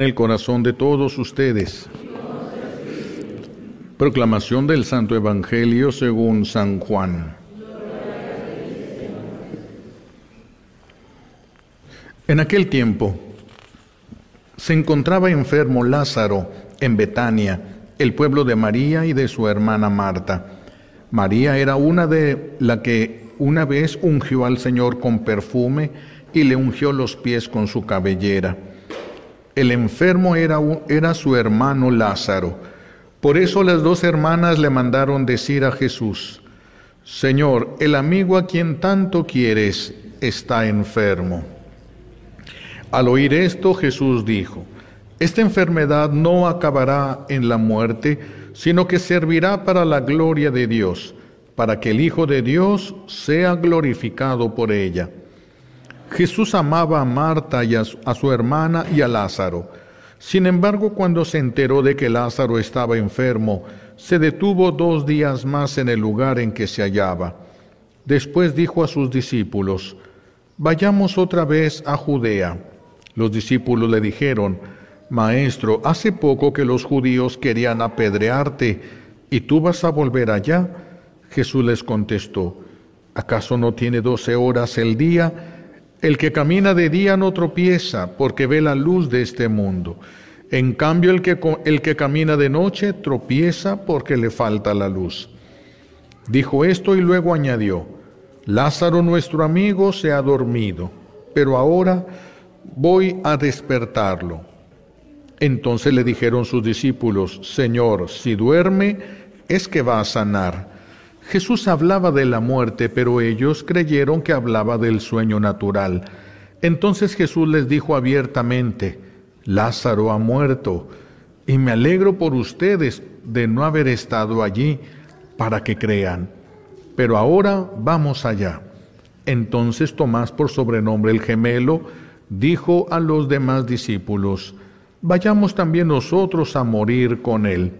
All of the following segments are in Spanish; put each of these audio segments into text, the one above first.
el corazón de todos ustedes. Proclamación del Santo Evangelio según San Juan. En aquel tiempo se encontraba enfermo Lázaro en Betania, el pueblo de María y de su hermana Marta. María era una de la que una vez ungió al Señor con perfume y le ungió los pies con su cabellera. El enfermo era, era su hermano Lázaro. Por eso las dos hermanas le mandaron decir a Jesús, Señor, el amigo a quien tanto quieres está enfermo. Al oír esto, Jesús dijo, Esta enfermedad no acabará en la muerte, sino que servirá para la gloria de Dios, para que el Hijo de Dios sea glorificado por ella. Jesús amaba a Marta y a su, hermana y a Lázaro. Sin embargo, cuando se enteró de que Lázaro estaba enfermo, se detuvo dos días más en el lugar en que se hallaba. Después dijo a sus discípulos, Vayamos otra vez a Judea. Los discípulos le dijeron, Maestro, hace poco que los judíos querían apedrearte, ¿y tú vas a volver allá? Jesús les contestó, ¿acaso no tiene doce horas el día? El que camina de día no tropieza porque ve la luz de este mundo. En cambio, el que, el que camina de noche tropieza porque le falta la luz. Dijo esto y luego añadió, Lázaro nuestro amigo se ha dormido, pero ahora voy a despertarlo. Entonces le dijeron sus discípulos, Señor, si duerme, es que va a sanar. Jesús hablaba de la muerte, pero ellos creyeron que hablaba del sueño natural. Entonces Jesús les dijo abiertamente, Lázaro ha muerto, y me alegro por ustedes de no haber estado allí para que crean. Pero ahora vamos allá. Entonces Tomás, por sobrenombre el gemelo, dijo a los demás discípulos, Vayamos también nosotros a morir con él.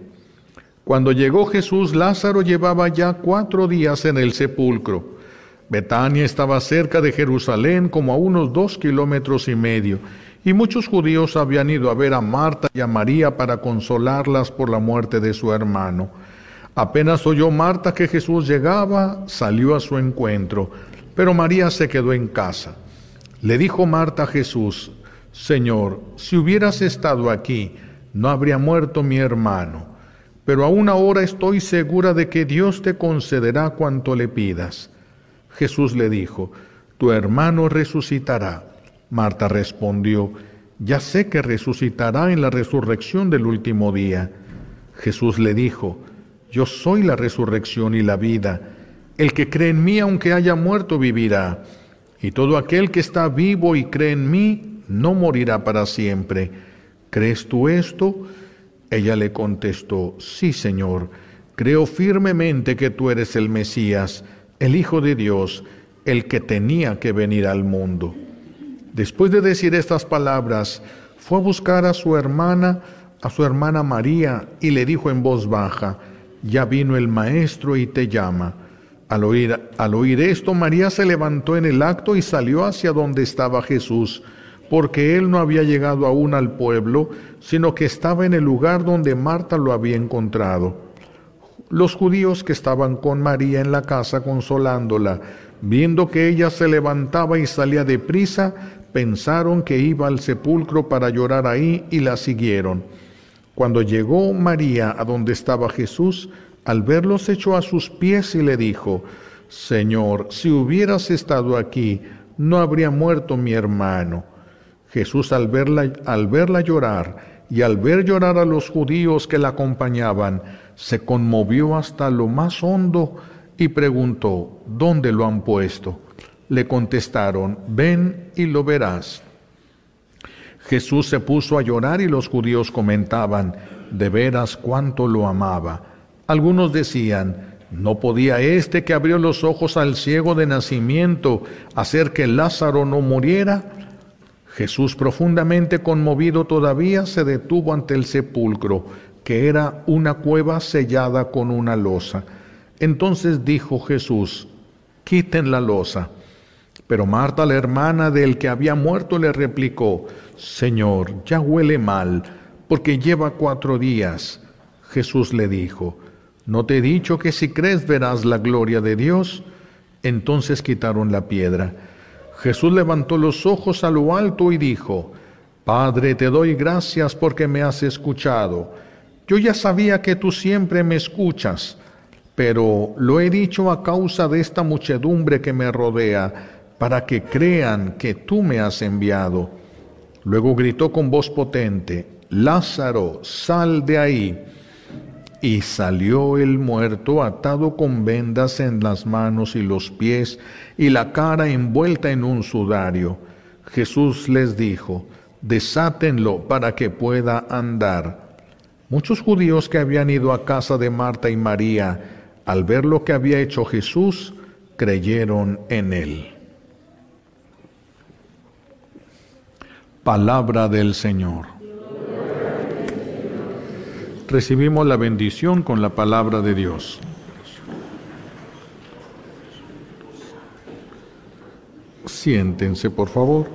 Cuando llegó Jesús, Lázaro llevaba ya cuatro días en el sepulcro. Betania estaba cerca de Jerusalén, como a unos dos kilómetros y medio, y muchos judíos habían ido a ver a Marta y a María para consolarlas por la muerte de su hermano. Apenas oyó Marta que Jesús llegaba, salió a su encuentro, pero María se quedó en casa. Le dijo Marta a Jesús, Señor, si hubieras estado aquí, no habría muerto mi hermano pero aún ahora estoy segura de que Dios te concederá cuanto le pidas. Jesús le dijo, tu hermano resucitará. Marta respondió, ya sé que resucitará en la resurrección del último día. Jesús le dijo, yo soy la resurrección y la vida. El que cree en mí, aunque haya muerto, vivirá. Y todo aquel que está vivo y cree en mí, no morirá para siempre. ¿Crees tú esto? Ella le contestó, sí, Señor, creo firmemente que tú eres el Mesías, el Hijo de Dios, el que tenía que venir al mundo. Después de decir estas palabras, fue a buscar a su hermana, a su hermana María, y le dijo en voz baja, ya vino el Maestro y te llama. Al oír, al oír esto, María se levantó en el acto y salió hacia donde estaba Jesús porque él no había llegado aún al pueblo, sino que estaba en el lugar donde Marta lo había encontrado. Los judíos que estaban con María en la casa consolándola, viendo que ella se levantaba y salía deprisa, pensaron que iba al sepulcro para llorar ahí y la siguieron. Cuando llegó María a donde estaba Jesús, al verlo se echó a sus pies y le dijo, Señor, si hubieras estado aquí, no habría muerto mi hermano. Jesús al verla, al verla llorar y al ver llorar a los judíos que la acompañaban, se conmovió hasta lo más hondo y preguntó, ¿dónde lo han puesto? Le contestaron, ven y lo verás. Jesús se puso a llorar y los judíos comentaban, de veras cuánto lo amaba. Algunos decían, ¿no podía este que abrió los ojos al ciego de nacimiento hacer que Lázaro no muriera? Jesús, profundamente conmovido todavía, se detuvo ante el sepulcro, que era una cueva sellada con una losa. Entonces dijo Jesús, quiten la losa. Pero Marta, la hermana del que había muerto, le replicó, Señor, ya huele mal, porque lleva cuatro días. Jesús le dijo, ¿no te he dicho que si crees verás la gloria de Dios? Entonces quitaron la piedra. Jesús levantó los ojos a lo alto y dijo, Padre, te doy gracias porque me has escuchado. Yo ya sabía que tú siempre me escuchas, pero lo he dicho a causa de esta muchedumbre que me rodea para que crean que tú me has enviado. Luego gritó con voz potente, Lázaro, sal de ahí. Y salió el muerto atado con vendas en las manos y los pies y la cara envuelta en un sudario. Jesús les dijo, desátenlo para que pueda andar. Muchos judíos que habían ido a casa de Marta y María, al ver lo que había hecho Jesús, creyeron en él. Palabra del Señor. Recibimos la bendición con la palabra de Dios. Siéntense, por favor.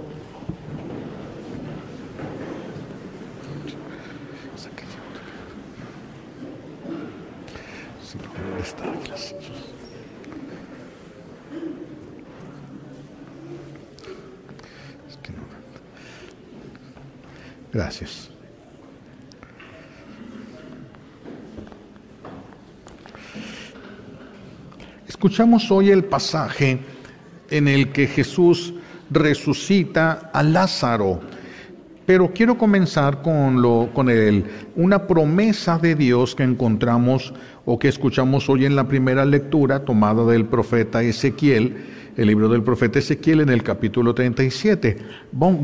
Gracias. Escuchamos hoy el pasaje en el que Jesús resucita a Lázaro. Pero quiero comenzar con, lo, con el, una promesa de Dios que encontramos o que escuchamos hoy en la primera lectura tomada del profeta Ezequiel el libro del profeta Ezequiel en el capítulo 37.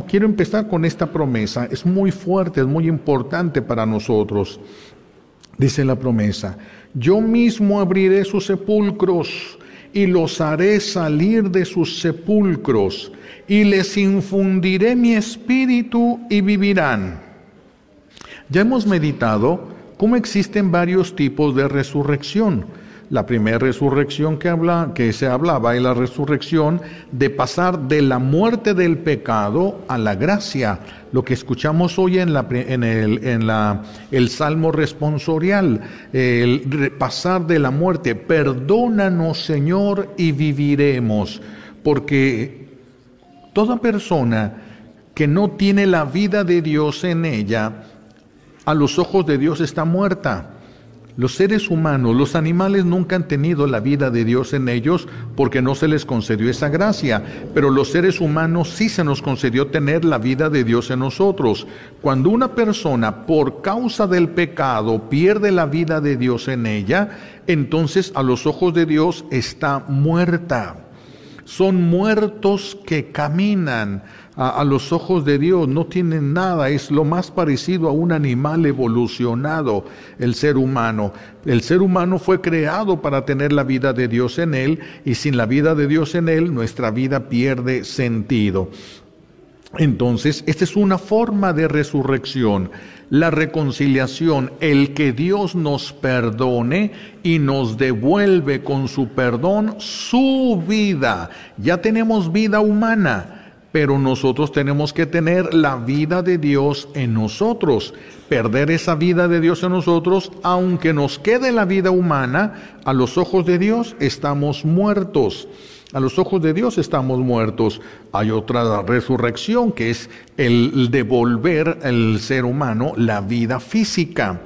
quiero empezar con esta promesa, es muy fuerte, es muy importante para nosotros. Dice la promesa, yo mismo abriré sus sepulcros y los haré salir de sus sepulcros y les infundiré mi espíritu y vivirán. Ya hemos meditado cómo existen varios tipos de resurrección la primera resurrección que, se hablaba es la resurrección de pasar de la muerte del pecado a la gracia, lo que escuchamos hoy en, la, en, el, en la, el salmo responsorial, el pasar de la muerte, perdónanos Señor y viviremos, porque toda persona que no tiene la vida de Dios en ella, a los ojos de Dios está muerta. Los seres humanos, los animales nunca han tenido la vida de Dios en ellos porque no se les concedió esa gracia, pero los seres humanos sí se nos concedió tener la vida de Dios en nosotros. Cuando una persona por causa del pecado pierde la vida de Dios en ella, entonces a los ojos de Dios está muerta. Son muertos que caminan a, los ojos de Dios, no tienen nada, es lo más parecido a un animal evolucionado, el ser humano. El ser humano fue creado para tener la vida de Dios en él y sin la vida de Dios en él, nuestra vida pierde sentido. Entonces, esta es una forma de resurrección, la reconciliación, el que Dios nos perdone y nos devuelve con su perdón su vida. Ya tenemos vida humana pero nosotros tenemos que tener la vida de Dios en nosotros. Perder esa vida de Dios en nosotros, aunque nos quede la vida humana, a los ojos de Dios estamos muertos. A los ojos de Dios estamos muertos. Hay otra resurrección que es el devolver al ser humano la vida física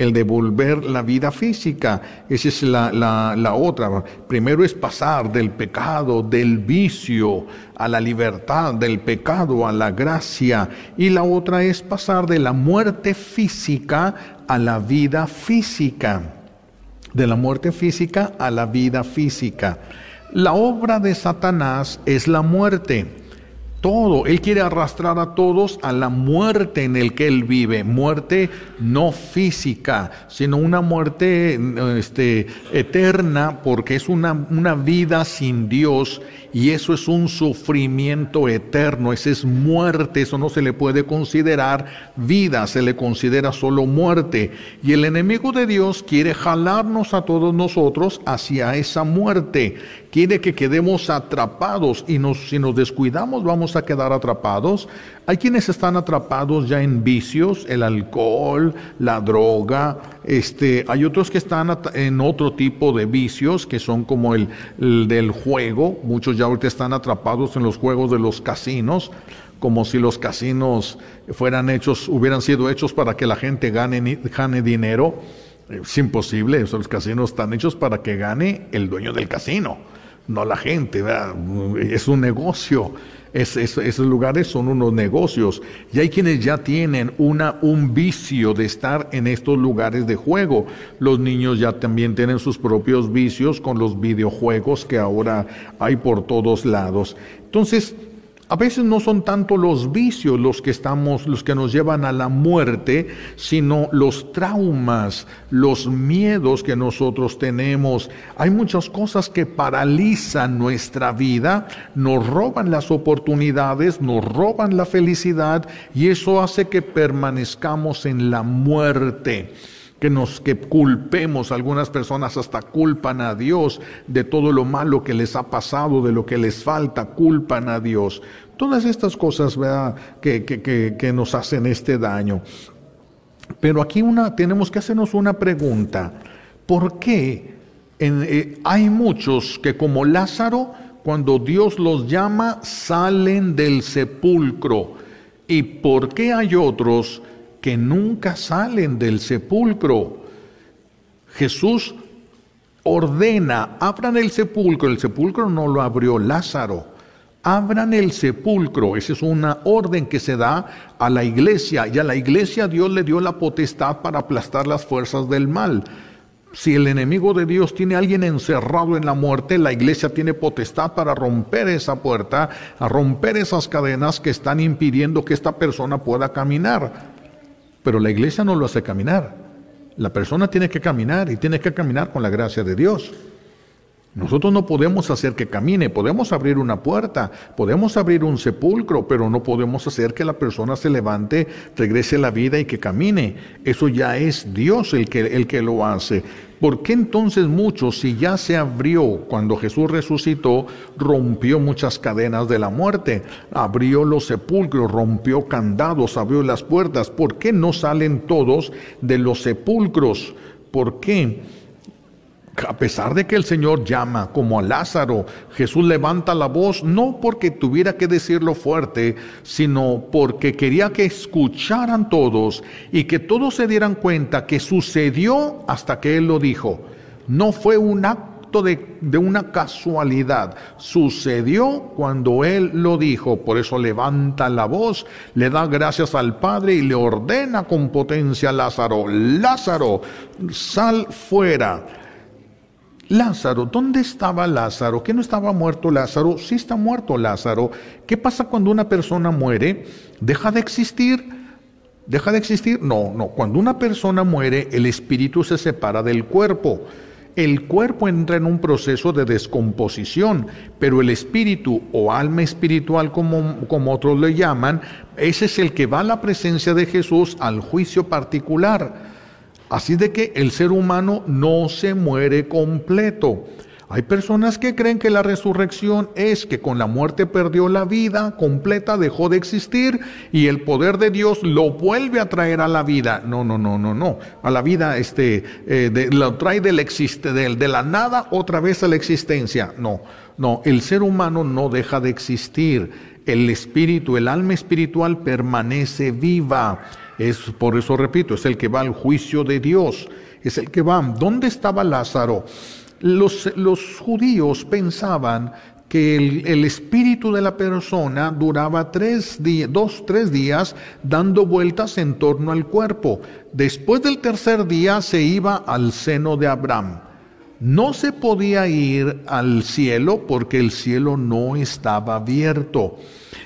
el devolver la vida física. Esa es la, la, otra. Primero es pasar del pecado, del vicio, a la libertad, del pecado, a la gracia. Y la otra es pasar de la muerte física a la vida física. De la muerte física a la vida física. La obra de Satanás es la muerte todo. Él quiere arrastrar a todos a la muerte en el que él vive. Muerte no física, sino una muerte este, eterna porque es una, una vida sin Dios y eso es un sufrimiento eterno, esa es muerte, eso no se le puede considerar vida, se le considera solo muerte. Y el enemigo de Dios quiere jalarnos a todos nosotros hacia esa muerte, quiere que quedemos atrapados y nos, si nos descuidamos vamos a quedar atrapados. Hay quienes están atrapados ya en vicios, el alcohol, la droga, este, hay otros que están en otro tipo de vicios que son como el, el del juego, muchos ya ahorita están atrapados en los juegos de los casinos como si los casinos fueran hechos, hubieran sido hechos para que la gente gane, gane dinero. Es imposible, los casinos están hechos para que gane el dueño del casino no la gente, es un negocio. esos lugares son unos negocios y hay quienes ya tienen una, un vicio de estar en estos lugares de juego. Los niños ya también tienen sus propios vicios con los videojuegos que ahora hay por todos lados. Entonces, a veces no son tanto los vicios los que estamos, los que nos llevan a la muerte, sino los traumas, los miedos que nosotros tenemos. Hay muchas cosas que paralizan nuestra vida, nos roban las oportunidades, nos roban la felicidad y eso hace que permanezcamos en la muerte que nos que culpemos, algunas personas hasta culpan a Dios de todo lo malo que les ha pasado, de lo que les falta, culpan a Dios. Todas estas cosas Que, que, que, nos hacen este daño. Pero aquí una, tenemos que hacernos una pregunta. ¿Por qué eh, hay muchos que como Lázaro, cuando Dios los llama, salen del sepulcro? ¿Y por qué hay otros que nunca salen del sepulcro. Jesús ordena, abran el sepulcro, el sepulcro no lo abrió Lázaro, abran el sepulcro, esa es una orden que se da a la iglesia y a la iglesia Dios le dio la potestad para aplastar las fuerzas del mal. Si el enemigo de Dios tiene a alguien encerrado en la muerte, la iglesia tiene potestad para romper esa puerta, a romper esas cadenas que están impidiendo que esta persona pueda caminar. Pero la iglesia no lo hace caminar. La persona tiene que caminar y tiene que caminar con la gracia de Dios. Nosotros no podemos hacer que camine, podemos abrir una puerta, podemos abrir un sepulcro, pero no podemos hacer que la persona se levante, regrese a la vida y que camine. Eso ya es Dios el que, el que lo hace. ¿Por qué entonces muchos, si ya se abrió cuando Jesús resucitó, rompió muchas cadenas de la muerte, abrió los sepulcros, rompió candados, abrió las puertas? ¿Por qué no salen todos de los sepulcros? ¿Por qué? A pesar de que el Señor llama como a Lázaro, Jesús levanta la voz no porque tuviera que decirlo fuerte, sino porque quería que escucharan todos y que todos se dieran cuenta que sucedió hasta que Él lo dijo. No fue un acto de, de una casualidad, sucedió cuando Él lo dijo. Por eso levanta la voz, le da gracias al Padre y le ordena con potencia a Lázaro, Lázaro, sal fuera. Lázaro, ¿dónde estaba Lázaro? ¿Que no estaba muerto Lázaro? Sí está muerto Lázaro. ¿Qué pasa cuando una persona muere? ¿Deja de existir? ¿Deja de existir? No, no. Cuando una persona muere, el espíritu se separa del cuerpo. El cuerpo entra en un proceso de descomposición, pero el espíritu o alma espiritual, como, como otros le llaman, ese es el que va a la presencia de Jesús al juicio particular. Así de que el ser humano no se muere completo. Hay personas que creen que la resurrección es que con la muerte perdió la vida completa, dejó de existir y el poder de Dios lo vuelve a traer a la vida. No, no, no, no, no. A la vida este, eh, lo trae del existe, de, de la nada otra vez a la existencia. No, no, el ser humano no deja de existir. El espíritu, el alma espiritual permanece viva. Es por eso repito, es el que va al juicio de Dios, es el que va. ¿Dónde estaba Lázaro? Los, judíos pensaban que el, espíritu de la persona duraba dos, tres días dando vueltas en torno al cuerpo. Después del tercer día se iba al seno de Abraham. No se podía ir al cielo porque el cielo no estaba abierto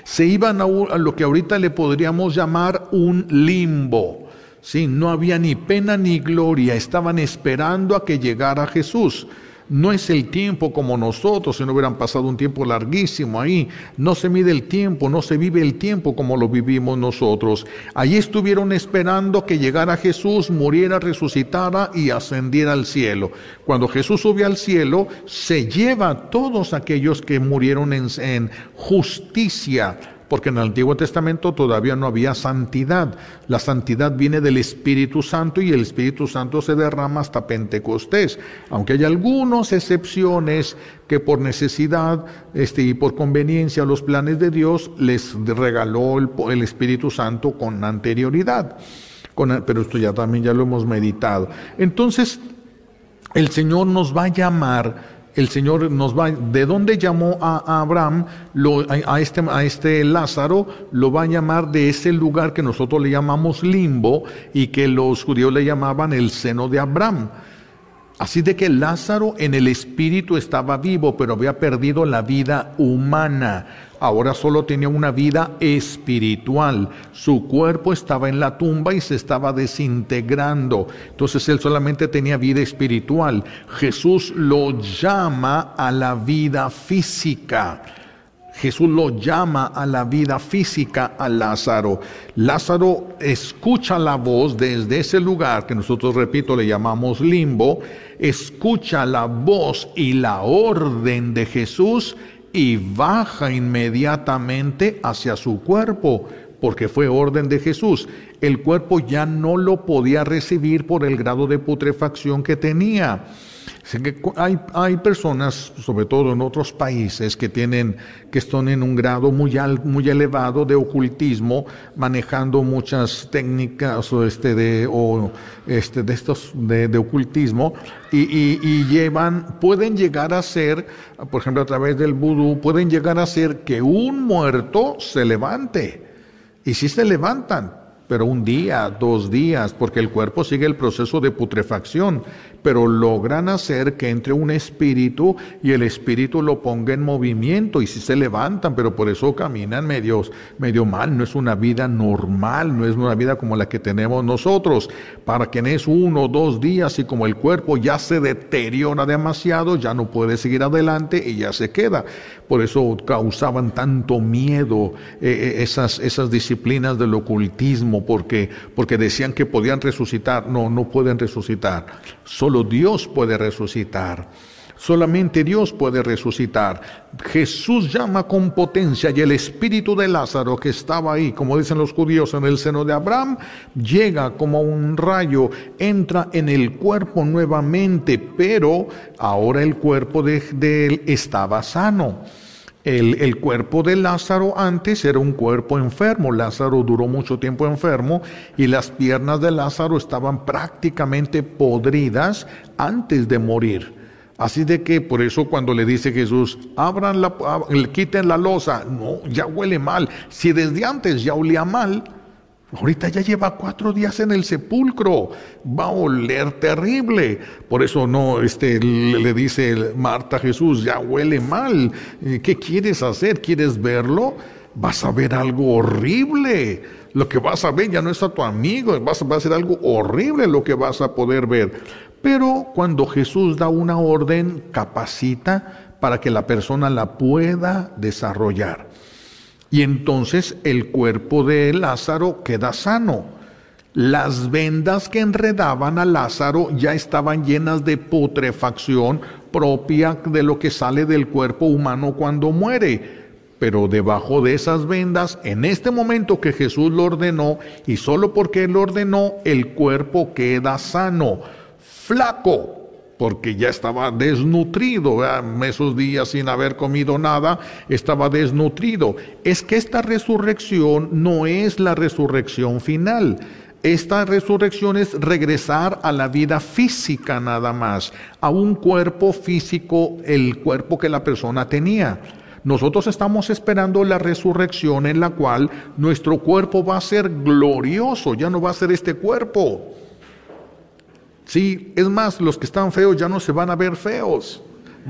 se iban a, lo que ahorita le podríamos llamar un limbo. Sí, no había ni pena ni gloria, estaban esperando a que llegara Jesús. No es el tiempo como nosotros, si no hubieran pasado un tiempo larguísimo ahí. No se mide el tiempo, no se vive el tiempo como lo vivimos nosotros. Allí estuvieron esperando que llegara Jesús, muriera, resucitara y ascendiera al cielo. Cuando Jesús sube al cielo, se lleva a todos aquellos que murieron en, en justicia porque en el Antiguo Testamento todavía no había santidad. La santidad viene del Espíritu Santo y el Espíritu Santo se derrama hasta Pentecostés, aunque hay algunas excepciones que por necesidad este, y por conveniencia los planes de Dios les regaló el, Espíritu Santo con anterioridad. pero esto ya también ya lo hemos meditado. Entonces, el Señor nos va a llamar el Señor nos va, ¿de dónde llamó a, Abraham, a, este, a este Lázaro? Lo va a llamar de ese lugar que nosotros le llamamos limbo y que los judíos le llamaban el seno de Abraham. Así de que Lázaro en el espíritu estaba vivo, pero había perdido la vida humana. Ahora solo tenía una vida espiritual. Su cuerpo estaba en la tumba y se estaba desintegrando. Entonces él solamente tenía vida espiritual. Jesús lo llama a la vida física. Jesús lo llama a la vida física a Lázaro. Lázaro escucha la voz desde ese lugar que nosotros, repito, le llamamos limbo, escucha la voz y la orden de Jesús y baja inmediatamente hacia su cuerpo, porque fue orden de Jesús. El cuerpo ya no lo podía recibir por el grado de putrefacción que tenía hay, personas, sobre todo en otros países, que tienen, que están en un grado muy, muy elevado de ocultismo, manejando muchas técnicas o este de, o este de estos de, ocultismo, y, y, llevan, pueden llegar a ser, por ejemplo, a través del vudú, pueden llegar a ser que un muerto se levante. Y si se levantan, pero un día, dos días, porque el cuerpo sigue el proceso de putrefacción pero logran hacer que entre un espíritu y el espíritu lo ponga en movimiento y si se levantan, pero por eso caminan medio, medio mal, no es una vida normal, no es una vida como la que tenemos nosotros. Para quienes uno o dos días y como el cuerpo ya se deteriora demasiado, ya no puede seguir adelante y ya se queda. Por eso causaban tanto miedo eh, eh, esas, esas disciplinas del ocultismo, porque, porque decían que podían resucitar. No, no pueden resucitar. Solo Dios puede resucitar. Solamente Dios puede resucitar. Jesús llama con potencia y el espíritu de Lázaro que estaba ahí, como dicen los judíos, en el seno de Abraham, llega como un rayo, entra en el cuerpo nuevamente, pero ahora el cuerpo de, él estaba sano. El, el, cuerpo de Lázaro antes era un cuerpo enfermo. Lázaro duró mucho tiempo enfermo y las piernas de Lázaro estaban prácticamente podridas antes de morir. Así de que por eso cuando le dice Jesús, abran la, quiten la losa, no, ya huele mal. Si desde antes ya olía mal, Ahorita ya lleva cuatro días en el sepulcro, va a oler terrible. Por eso no, este, le dice Marta Jesús, ya huele mal. ¿Qué quieres hacer? ¿Quieres verlo? Vas a ver algo horrible. Lo que vas a ver ya no es a tu amigo, vas, va a ser algo horrible lo que vas a poder ver. Pero cuando Jesús da una orden, capacita para que la persona la pueda desarrollar. Y entonces el cuerpo de Lázaro queda sano. Las vendas que enredaban a Lázaro ya estaban llenas de putrefacción propia de lo que sale del cuerpo humano cuando muere. Pero debajo de esas vendas, en este momento que Jesús lo ordenó, y solo porque él ordenó, el cuerpo queda sano, flaco, porque ya estaba desnutrido, esos días sin haber comido nada, estaba desnutrido. Es que esta resurrección no es la resurrección final. Esta resurrección es regresar a la vida física nada más, a un cuerpo físico, el cuerpo que la persona tenía. Nosotros estamos esperando la resurrección en la cual nuestro cuerpo va a ser glorioso, ya no va a ser este cuerpo Sí, es más, los que están feos ya no se van a ver feos.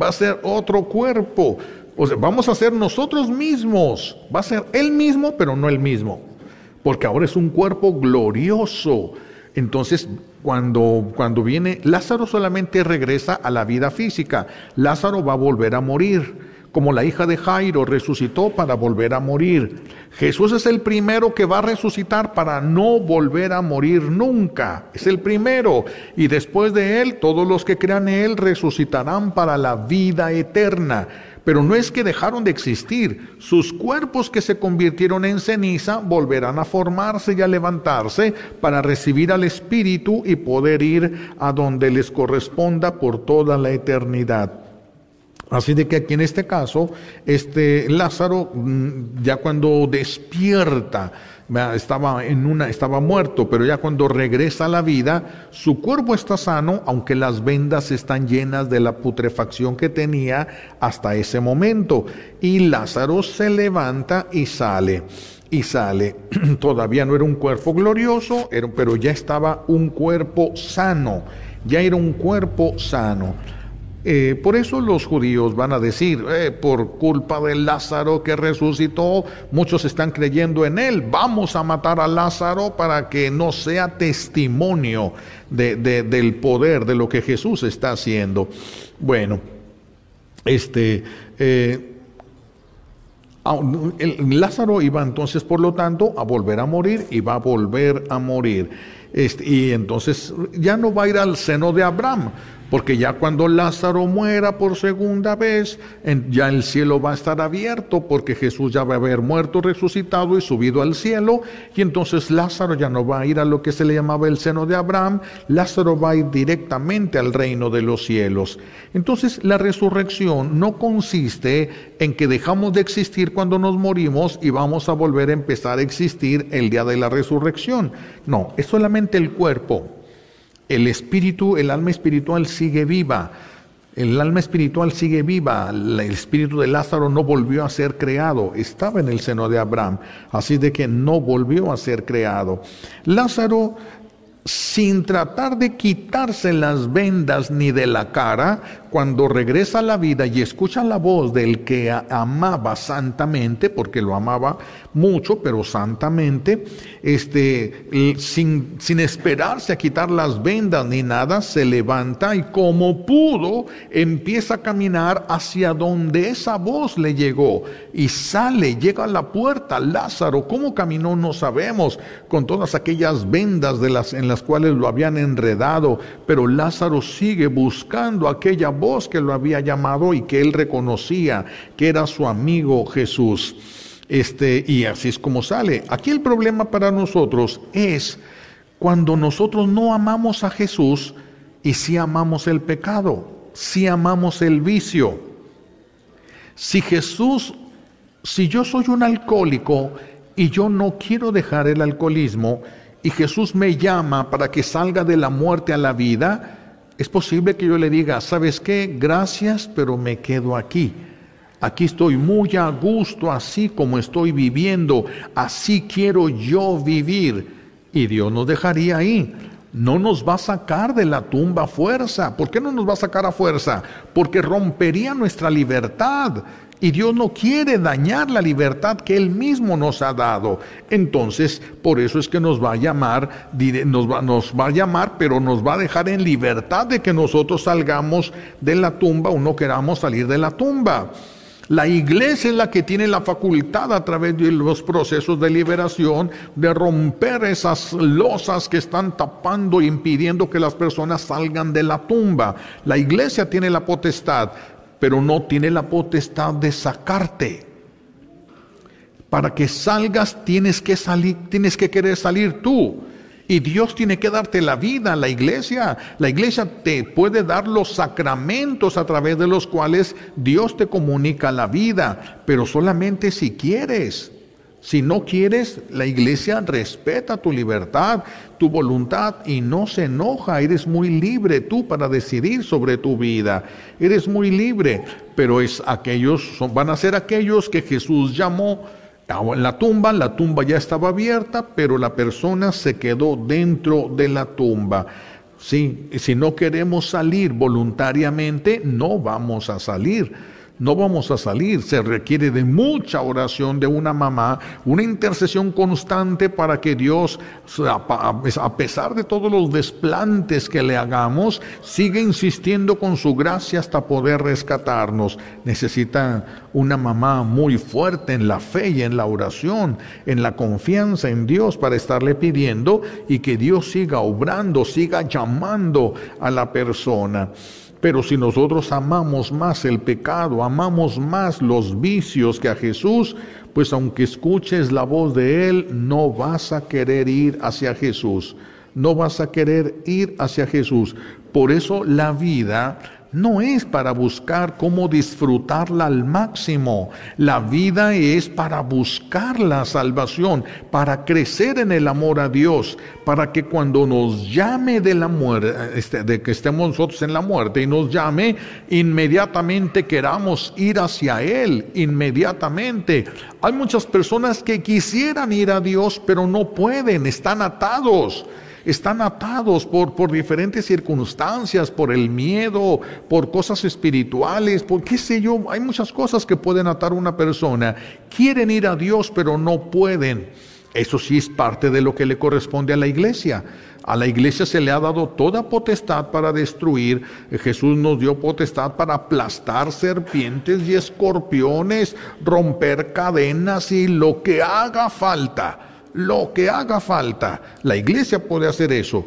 Va a ser otro cuerpo. O sea, vamos a ser nosotros mismos. Va a ser él mismo, pero no el mismo. Porque ahora es un cuerpo glorioso. Entonces, cuando, cuando viene, Lázaro solamente regresa a la vida física. Lázaro va a volver a morir como la hija de Jairo resucitó para volver a morir. Jesús es el primero que va a resucitar para no volver a morir nunca. Es el primero. Y después de él, todos los que crean en él resucitarán para la vida eterna. Pero no es que dejaron de existir. Sus cuerpos que se convirtieron en ceniza volverán a formarse y a levantarse para recibir al Espíritu y poder ir a donde les corresponda por toda la eternidad. Así de que aquí en este caso, este Lázaro mm, ya cuando despierta, estaba en una, estaba muerto, pero ya cuando regresa a la vida, su cuerpo está sano, aunque las vendas están llenas de la putrefacción que tenía hasta ese momento. Y Lázaro se levanta y sale. Y sale. Todavía no era un cuerpo glorioso, pero ya estaba un cuerpo sano. Ya era un cuerpo sano. Eh, por eso los judíos van a decir, eh, por culpa de Lázaro que resucitó, muchos están creyendo en él, vamos a matar a Lázaro para que no sea testimonio del poder de lo que Jesús está haciendo. Bueno, este... Eh, Lázaro iba entonces, por lo tanto, a volver a morir y va a volver a morir. Este, y entonces ya no va a ir al seno de Abraham, porque ya cuando Lázaro muera por segunda vez, ya el cielo va a estar abierto, porque Jesús ya va a haber muerto, resucitado y subido al cielo, y entonces Lázaro ya no va a ir a lo que se le llamaba el seno de Abraham, Lázaro va a ir directamente al reino de los cielos. Entonces la resurrección no consiste en que dejamos de existir cuando nos morimos y vamos a volver a empezar a existir el día de la resurrección. No, es solamente el cuerpo el espíritu, el alma espiritual sigue viva. El alma espiritual sigue viva. El espíritu de Lázaro no volvió a ser creado. Estaba en el seno de Abraham. Así de que no volvió a ser creado. Lázaro sin tratar de quitarse las vendas ni de la cara, cuando regresa a la vida y escucha la voz del que amaba santamente, porque lo amaba mucho, pero santamente, este, sin, sin esperarse a quitar las vendas ni nada, se levanta y como pudo, empieza a caminar hacia donde esa voz le llegó y sale, llega a la puerta. Lázaro, ¿cómo caminó? No sabemos, con todas aquellas vendas de las, en las cuales lo habían enredado, pero Lázaro sigue buscando aquella voz que lo había llamado y que él reconocía que era su amigo Jesús. Este, y así es como sale. Aquí el problema para nosotros es cuando nosotros no amamos a Jesús y si amamos el pecado, si amamos el vicio. Si Jesús, si yo soy un alcohólico y yo no quiero dejar el alcoholismo, y Jesús me llama para que salga de la muerte a la vida, es posible que yo le diga, ¿sabes qué? Gracias, pero me quedo aquí. Aquí estoy muy a gusto, así como estoy viviendo, así quiero yo vivir. Y Dios nos dejaría ahí. No nos va a sacar de la tumba a fuerza. ¿Por qué no nos va a sacar a fuerza? Porque rompería nuestra libertad. Y Dios no quiere dañar la libertad que Él mismo nos ha dado. Entonces, por eso es que nos va a llamar, nos va, a llamar, pero nos va a dejar en libertad de que nosotros salgamos de la tumba o no queramos salir de la tumba. La iglesia es la que tiene la facultad a través de los procesos de liberación de romper esas losas que están tapando e impidiendo que las personas salgan de la tumba. La iglesia tiene la potestad pero no tiene la potestad de sacarte. Para que salgas tienes que salir, tienes que querer salir tú. Y Dios tiene que darte la vida, la iglesia. La iglesia te puede dar los sacramentos a través de los cuales Dios te comunica la vida, pero solamente si quieres. Si no quieres, la iglesia respeta tu libertad, tu voluntad y no se enoja. Eres muy libre tú para decidir sobre tu vida. Eres muy libre, pero es aquellos van a ser aquellos que Jesús llamó en la tumba, la tumba ya estaba abierta, pero la persona se quedó dentro de la tumba. Sí, si no queremos salir voluntariamente, no vamos a salir. No vamos a salir. Se requiere de mucha oración de una mamá, una intercesión constante para que Dios, a pesar de todos los desplantes que le hagamos, siga insistiendo con su gracia hasta poder rescatarnos. Necesita una mamá muy fuerte en la fe y en la oración, en la confianza en Dios para estarle pidiendo y que Dios siga obrando, siga llamando a la persona. Pero si nosotros amamos más el pecado, amamos más los vicios que a Jesús, pues aunque escuches la voz de Él, no vas a querer ir hacia Jesús. No vas a querer ir hacia Jesús. Por eso la vida no es para buscar cómo disfrutarla al máximo. La vida es para buscar la salvación, para crecer en el amor a Dios, para que cuando nos llame de la muerte, este, de que estemos nosotros en la muerte y nos llame, inmediatamente queramos ir hacia Él, inmediatamente. Hay muchas personas que quisieran ir a Dios, pero no pueden, están atados están atados por, por diferentes circunstancias, por el miedo, por cosas espirituales, por qué sé yo, hay muchas cosas que pueden atar a una persona. Quieren ir a Dios, pero no pueden. Eso sí es parte de lo que le corresponde a la iglesia. A la iglesia se le ha dado toda potestad para destruir. Jesús nos dio potestad para aplastar serpientes y escorpiones, romper cadenas y lo que haga falta lo que haga falta. La iglesia puede hacer eso,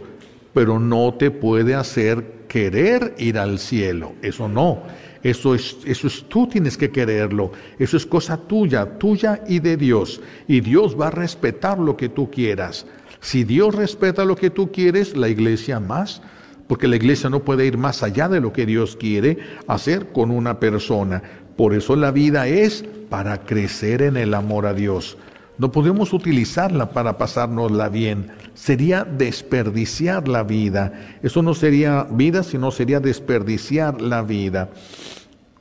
pero no te puede hacer querer ir al cielo. Eso no. Eso es, eso es, tú tienes que quererlo. Eso es cosa tuya, tuya y de Dios. Y Dios va a respetar lo que tú quieras. Si Dios respeta lo que tú quieres, la iglesia más, porque la iglesia no puede ir más allá de lo que Dios quiere hacer con una persona. Por eso la vida es para crecer en el amor a Dios. No podemos utilizarla para pasárnosla bien. Sería desperdiciar la vida. Eso no sería vida, sino sería desperdiciar la vida.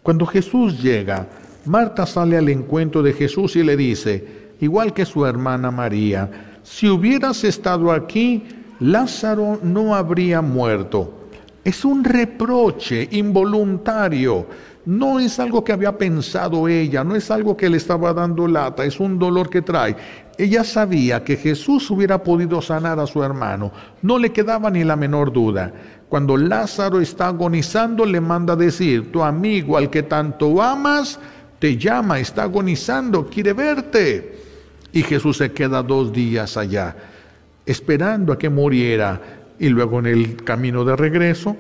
Cuando Jesús llega, Marta sale al encuentro de Jesús y le dice, igual que su hermana María, si hubieras estado aquí, Lázaro no habría muerto. Es un reproche involuntario no es algo que había pensado ella, no es algo que le estaba dando lata, es un dolor que trae. Ella sabía que Jesús hubiera podido sanar a su hermano, no le quedaba ni la menor duda. Cuando Lázaro está agonizando, le manda decir, tu amigo al que tanto amas, te llama, está agonizando, quiere verte. Y Jesús se queda dos días allá, esperando a que muriera. Y luego en el camino de regreso,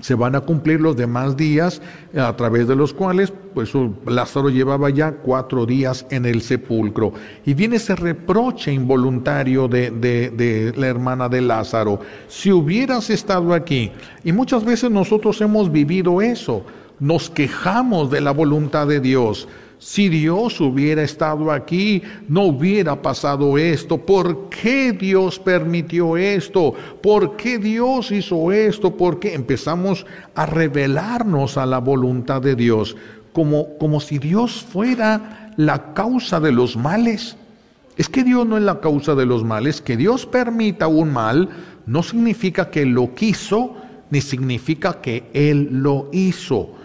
se van a cumplir los demás días a través de los cuales pues Lázaro llevaba ya cuatro días en el sepulcro. Y viene ese reproche involuntario de, la hermana de Lázaro. Si hubieras estado aquí y muchas veces nosotros hemos vivido eso nos quejamos de la voluntad de Dios si Dios hubiera estado aquí, no hubiera pasado esto. ¿Por qué Dios permitió esto? ¿Por qué Dios hizo esto? ¿Por qué empezamos a revelarnos a la voluntad de Dios? Como, como si Dios fuera la causa de los males. Es que Dios no es la causa de los males. Que Dios permita un mal no significa que lo quiso, ni significa que Él lo hizo.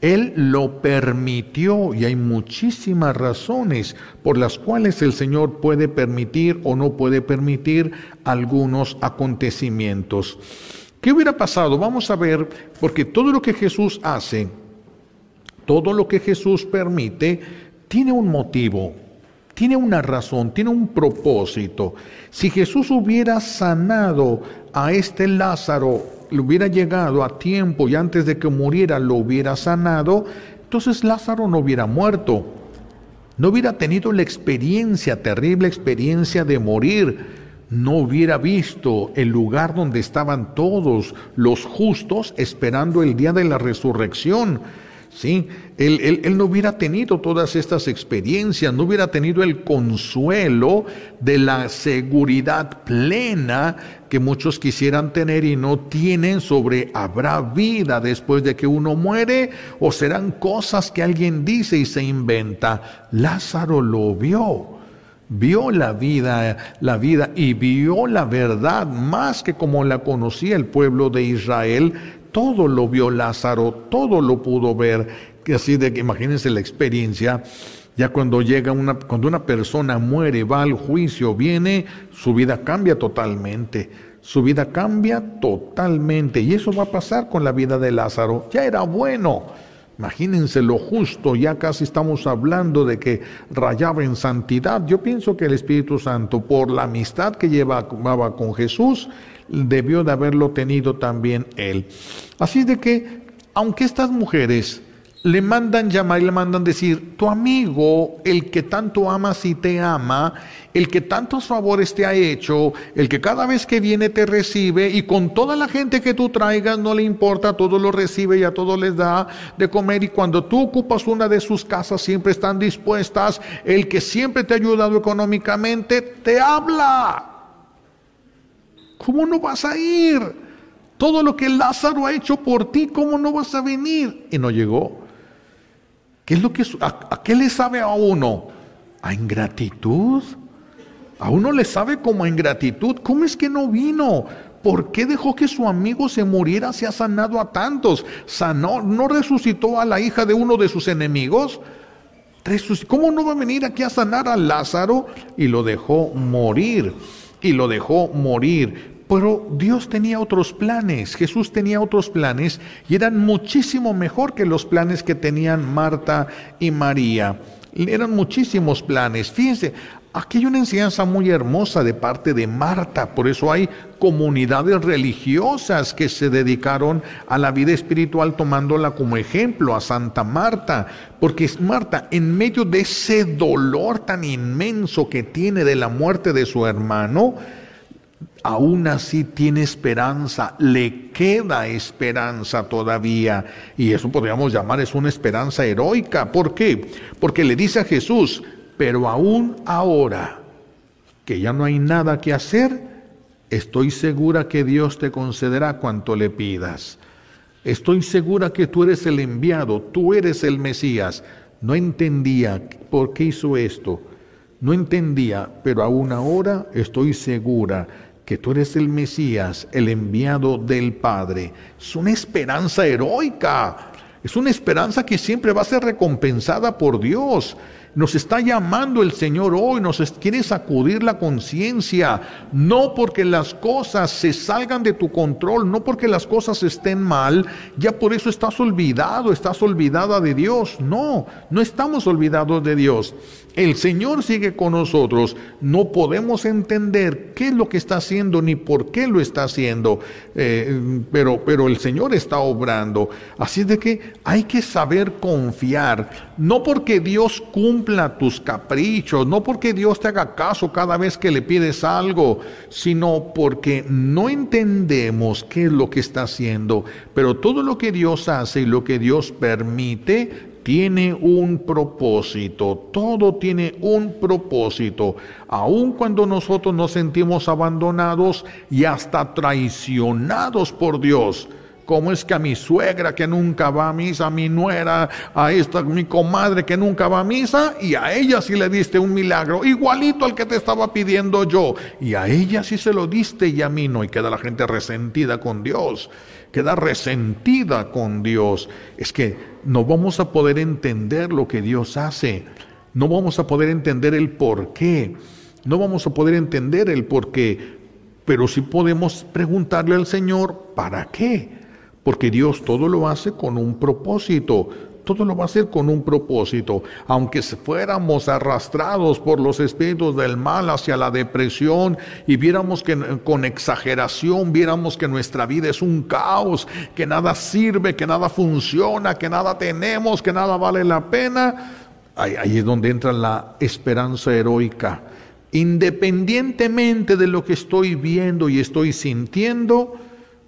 Él lo permitió y hay muchísimas razones por las cuales el Señor puede permitir o no puede permitir algunos acontecimientos. ¿Qué hubiera pasado? Vamos a ver, porque todo lo que Jesús hace, todo lo que Jesús permite, tiene un motivo, tiene una razón, tiene un propósito. Si Jesús hubiera sanado a este Lázaro le hubiera llegado a tiempo y antes de que muriera lo hubiera sanado, entonces Lázaro no hubiera muerto, no hubiera tenido la experiencia, terrible experiencia de morir, no hubiera visto el lugar donde estaban todos los justos esperando el día de la resurrección ¿sí? Él, él, no hubiera tenido todas estas experiencias, no hubiera tenido el consuelo de la seguridad plena que muchos quisieran tener y no tienen sobre habrá vida después de que uno muere o serán cosas que alguien dice y se inventa. Lázaro lo vio vio la vida, la vida y vio la verdad más que como la conocía el pueblo de Israel, todo lo vio Lázaro, todo lo pudo ver. que así de que imagínense la experiencia, ya cuando llega una, cuando una persona muere, va al juicio, viene, su vida cambia totalmente. Su vida cambia totalmente. Y eso va a pasar con la vida de Lázaro. Ya era bueno. Imagínense lo justo, ya casi estamos hablando de que rayaba en santidad. Yo pienso que el Espíritu Santo, por la amistad que llevaba con Jesús, debió de haberlo tenido también él. Así de que, aunque estas mujeres le mandan llamar y le mandan decir, tu amigo, el que tanto amas y te ama, el que tantos favores te ha hecho, el que cada vez que viene te recibe y con toda la gente que tú traigas no le importa, todo lo recibe y a todos les da de comer y cuando tú ocupas una de sus casas siempre están dispuestas, el que siempre te ha ayudado económicamente te habla. ¿Cómo no vas a ir? Todo lo que Lázaro ha hecho por ti, ¿cómo no vas a venir? Y no llegó. ¿Qué es lo que a, qué le sabe a uno? ¿A ingratitud? A uno le sabe como a ingratitud. ¿Cómo es que no vino? ¿Por qué dejó que su amigo se muriera si ha sanado a tantos? ¿Sanó, no resucitó a la hija de uno de sus enemigos? ¿Cómo no va a venir aquí a sanar a Lázaro? Y lo dejó morir. Y lo dejó morir. Pero Dios tenía otros planes, Jesús tenía otros planes y eran muchísimo mejor que los planes que tenían Marta y María. Eran muchísimos planes. Fíjense, aquí hay una enseñanza muy hermosa de parte de Marta, por eso hay comunidades religiosas que se dedicaron a la vida espiritual tomándola como ejemplo, a Santa Marta, porque Marta, en medio de ese dolor tan inmenso que tiene de la muerte de su hermano, aún así tiene esperanza, le queda esperanza todavía. Y eso podríamos llamar es una esperanza heroica. ¿Por qué? Porque le dice a Jesús, pero aún ahora que ya no hay nada que hacer, estoy segura que Dios te concederá cuanto le pidas. Estoy segura que tú eres el enviado, tú eres el Mesías. No entendía por qué hizo esto. No entendía, pero aún ahora estoy segura que tú eres el Mesías, el enviado del Padre. Es una esperanza heroica, es una esperanza que siempre va a ser recompensada por Dios. Nos está llamando el Señor hoy, nos quiere sacudir la conciencia, no porque las cosas se salgan de tu control, no porque las cosas estén mal, ya por eso estás olvidado, estás olvidada de Dios. No, no estamos olvidados de Dios. El Señor sigue con nosotros. No podemos entender qué es lo que está haciendo ni por qué lo está haciendo, eh, pero, pero el Señor está obrando. Así de que hay que saber confiar, no porque Dios cumpla tus caprichos, no porque Dios te haga caso cada vez que le pides algo, sino porque no entendemos qué es lo que está haciendo. Pero todo lo que Dios hace y lo que Dios permite, tiene un propósito, todo tiene un propósito, aun cuando nosotros nos sentimos abandonados y hasta traicionados por Dios. ¿Cómo es que a mi suegra que nunca va a misa, a mi nuera, a esta mi comadre que nunca va a misa, y a ella sí le diste un milagro, igualito al que te estaba pidiendo yo, y a ella sí se lo diste y a mí no, y queda la gente resentida con Dios, queda resentida con Dios. Es que no vamos a poder entender lo que Dios hace, no vamos a poder entender el por qué, no vamos a poder entender el por qué, pero sí podemos preguntarle al Señor, ¿para qué? Porque Dios todo lo hace con un propósito, todo lo va a hacer con un propósito. Aunque fuéramos arrastrados por los espíritus del mal hacia la depresión y viéramos que con exageración, viéramos que nuestra vida es un caos, que nada sirve, que nada funciona, que nada tenemos, que nada vale la pena, ahí, ahí es donde entra la esperanza heroica. Independientemente de lo que estoy viendo y estoy sintiendo,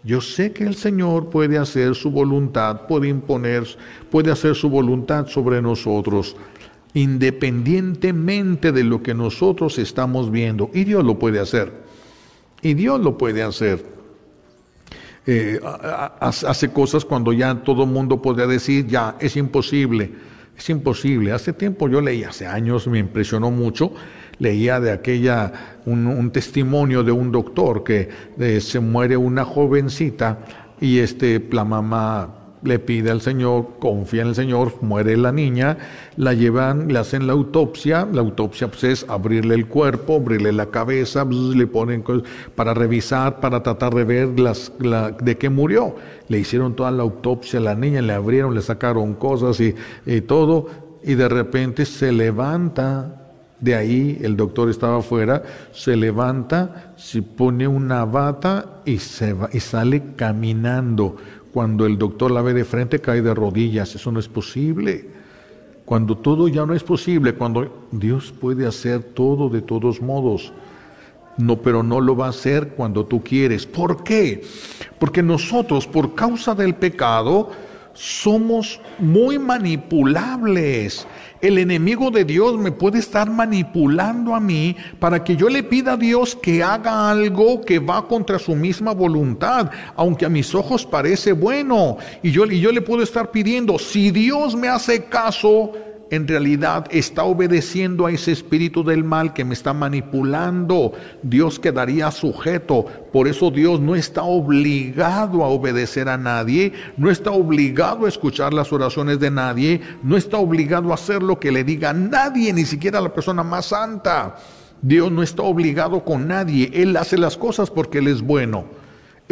yo sé que el Señor puede hacer su voluntad, puede imponer, puede hacer su voluntad sobre nosotros, independientemente de lo que nosotros estamos viendo. Y Dios lo puede hacer. Y Dios lo puede hacer. Eh, hace cosas cuando ya todo el mundo podría decir, ya, es imposible. Es imposible. Hace tiempo yo leí, hace años me impresionó mucho leía de aquella un, testimonio de un doctor que se muere una jovencita y este, la mamá le pide al Señor, confía en el Señor, muere la niña, la llevan, le hacen la autopsia, la autopsia pues, es abrirle el cuerpo, abrirle la cabeza, le ponen para revisar, para tratar de ver de qué murió. Le hicieron toda la autopsia a la niña, le abrieron, le sacaron cosas y todo, y de repente se levanta de ahí, el doctor estaba afuera, se levanta, se pone una bata y, se va, y sale caminando cuando el doctor la ve de frente, cae de rodillas. Eso no es posible. Cuando todo ya no es posible, cuando Dios puede hacer todo de todos modos. No, pero no lo va a hacer cuando tú quieres. ¿Por qué? Porque nosotros, por causa del pecado, somos muy manipulables. El enemigo de Dios me puede estar manipulando a mí para que yo le pida a Dios que haga algo que va contra su misma voluntad, aunque a mis ojos parece bueno. Y yo, y yo le puedo estar pidiendo, si Dios me hace caso, en realidad está obedeciendo a ese espíritu del mal que me está manipulando. Dios quedaría sujeto. Por eso Dios no está obligado a obedecer a nadie, no está obligado a escuchar las oraciones de nadie, no está obligado a hacer lo que le diga nadie, ni siquiera la persona más santa. Dios no está obligado con nadie, Él hace las cosas porque Él es bueno.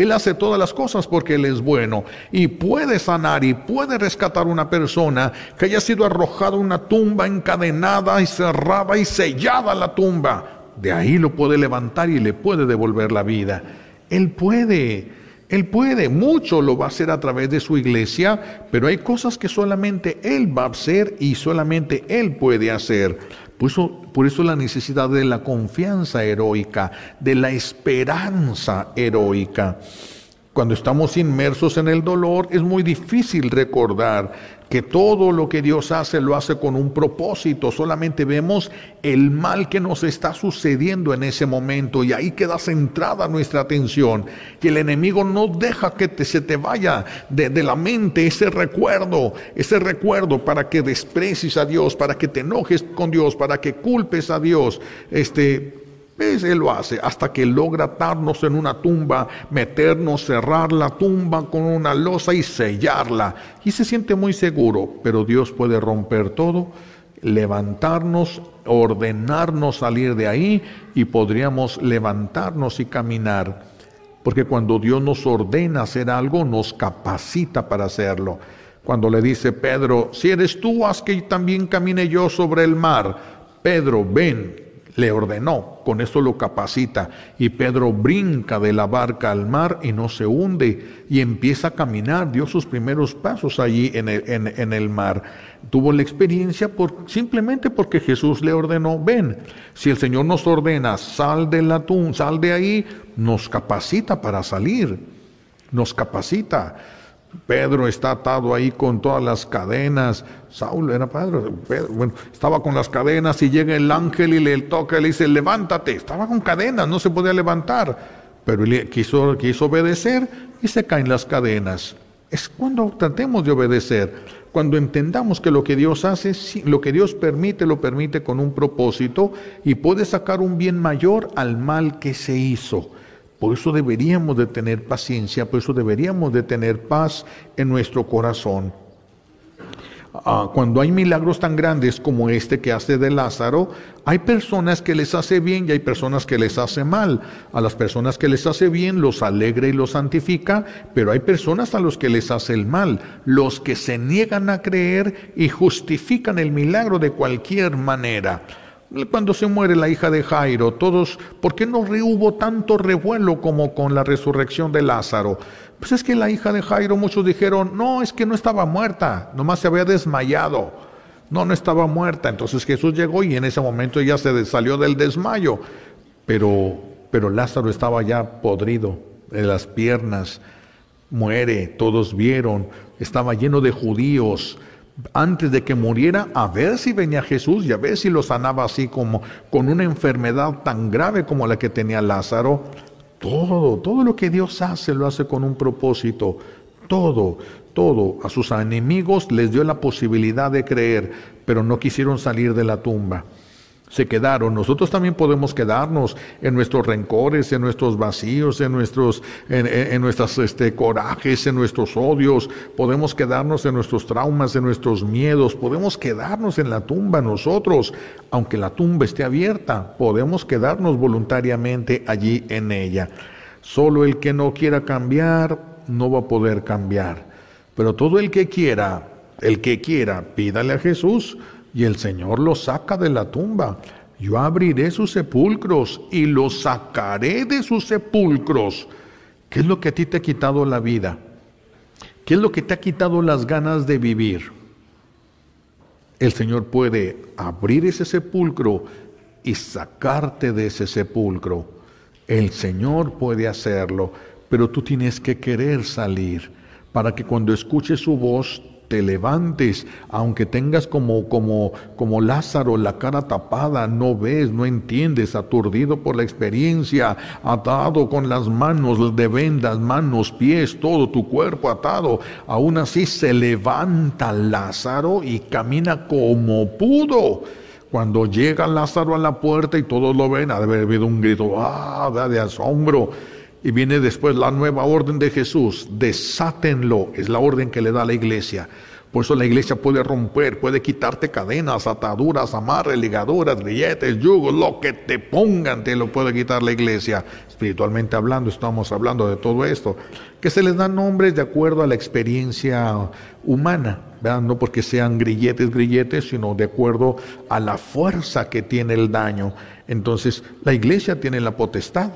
Él hace todas las cosas porque Él es bueno y puede sanar y puede rescatar una persona que haya sido arrojada a una tumba encadenada y cerrada y sellada la tumba. De ahí lo puede levantar y le puede devolver la vida. Él puede, Él puede, mucho lo va a hacer a través de su iglesia, pero hay cosas que solamente Él va a hacer y solamente Él puede hacer. Por eso, por eso la necesidad de la confianza heroica, de la esperanza heroica. Cuando estamos inmersos en el dolor es muy difícil recordar que todo lo que Dios hace lo hace con un propósito. Solamente vemos el mal que nos está sucediendo en ese momento y ahí queda centrada nuestra atención. Y el enemigo no deja que te, se te vaya de, de la mente ese recuerdo, ese recuerdo para que desprecies a Dios, para que te enojes con Dios, para que culpes a Dios. Este, él lo hace hasta que logra atarnos en una tumba, meternos, cerrar la tumba con una losa y sellarla. Y se siente muy seguro, pero Dios puede romper todo, levantarnos, ordenarnos salir de ahí y podríamos levantarnos y caminar. Porque cuando Dios nos ordena hacer algo, nos capacita para hacerlo. Cuando le dice Pedro, si eres tú, haz que también camine yo sobre el mar. Pedro, ven, le ordenó, con esto lo capacita, y Pedro brinca de la barca al mar y no se hunde, y empieza a caminar, dio sus primeros pasos allí en el, en, el mar. Tuvo la experiencia por, simplemente porque Jesús le ordenó, ven, si el Señor nos ordena, sal del atún, sal de ahí, nos capacita para salir, nos capacita. Pedro está atado ahí con todas las cadenas. Saúl era Pedro, bueno, estaba con las cadenas y llega el ángel y le toca y le dice, levántate. Estaba con cadenas, no se podía levantar. Pero quiso obedecer y se caen las cadenas. Es cuando tratemos de obedecer, cuando entendamos que lo que Dios hace, lo que Dios permite, lo permite con un propósito y puede sacar un bien mayor al mal que se hizo. Por eso deberíamos de tener paciencia, por eso deberíamos de tener paz en nuestro corazón. Ah, cuando hay milagros tan grandes como este que hace de Lázaro, hay personas que les hace bien y hay personas que les hace mal. A las personas que les hace bien los alegra y los santifica, pero hay personas a los que les hace el mal, los que se niegan a creer y justifican el milagro de cualquier manera. Cuando se muere la hija de Jairo, todos, ¿por qué no hubo tanto revuelo como con la resurrección de Lázaro? Pues es que la hija de Jairo, muchos dijeron, no, es que no estaba muerta, nomás se había desmayado. No, no estaba muerta. Entonces Jesús llegó y en ese momento ya se salió del desmayo. Pero, pero Lázaro estaba ya podrido de las piernas, muere, todos vieron, estaba lleno de judíos antes de que muriera a ver si venía Jesús y a ver si lo sanaba así como con una enfermedad tan grave como la que tenía Lázaro. Todo, todo lo que Dios hace lo hace con un propósito. Todo, todo. A sus enemigos les dio la posibilidad de creer, pero no quisieron salir de la tumba. Se quedaron. Nosotros también podemos quedarnos en nuestros rencores, en nuestros vacíos, en nuestros, en, nuestras este, corajes, en nuestros odios. Podemos quedarnos en nuestros traumas, en nuestros miedos. Podemos quedarnos en la tumba nosotros, aunque la tumba esté abierta. Podemos quedarnos voluntariamente allí en ella. Solo el que no quiera cambiar no va a poder cambiar. Pero todo el que quiera, el que quiera, pídale a Jesús y el Señor los saca de la tumba. Yo abriré sus sepulcros y los sacaré de sus sepulcros. ¿Qué es lo que a ti te ha quitado la vida? ¿Qué es lo que te ha quitado las ganas de vivir? El Señor puede abrir ese sepulcro y sacarte de ese sepulcro. El Señor puede hacerlo, pero tú tienes que querer salir para que cuando escuches su voz te levantes, aunque tengas como, como, como Lázaro la cara tapada, no ves, no entiendes, aturdido por la experiencia, atado con las manos de vendas, manos, pies, todo tu cuerpo atado. Aún así se levanta Lázaro y camina como pudo. Cuando llega Lázaro a la puerta y todos lo ven, ha de haber habido un grito ah, de asombro. Y viene después la nueva orden de Jesús, desátenlo, es la orden que le da la iglesia. Por eso la iglesia puede romper, puede quitarte cadenas, ataduras, amarres, ligaduras, grilletes, yugos, lo que te pongan te lo puede quitar la iglesia. Espiritualmente hablando, estamos hablando de todo esto. Que se les dan nombres de acuerdo a la experiencia humana, ¿verdad? no porque sean grilletes, grilletes, sino de acuerdo a la fuerza que tiene el daño. Entonces, la iglesia tiene la potestad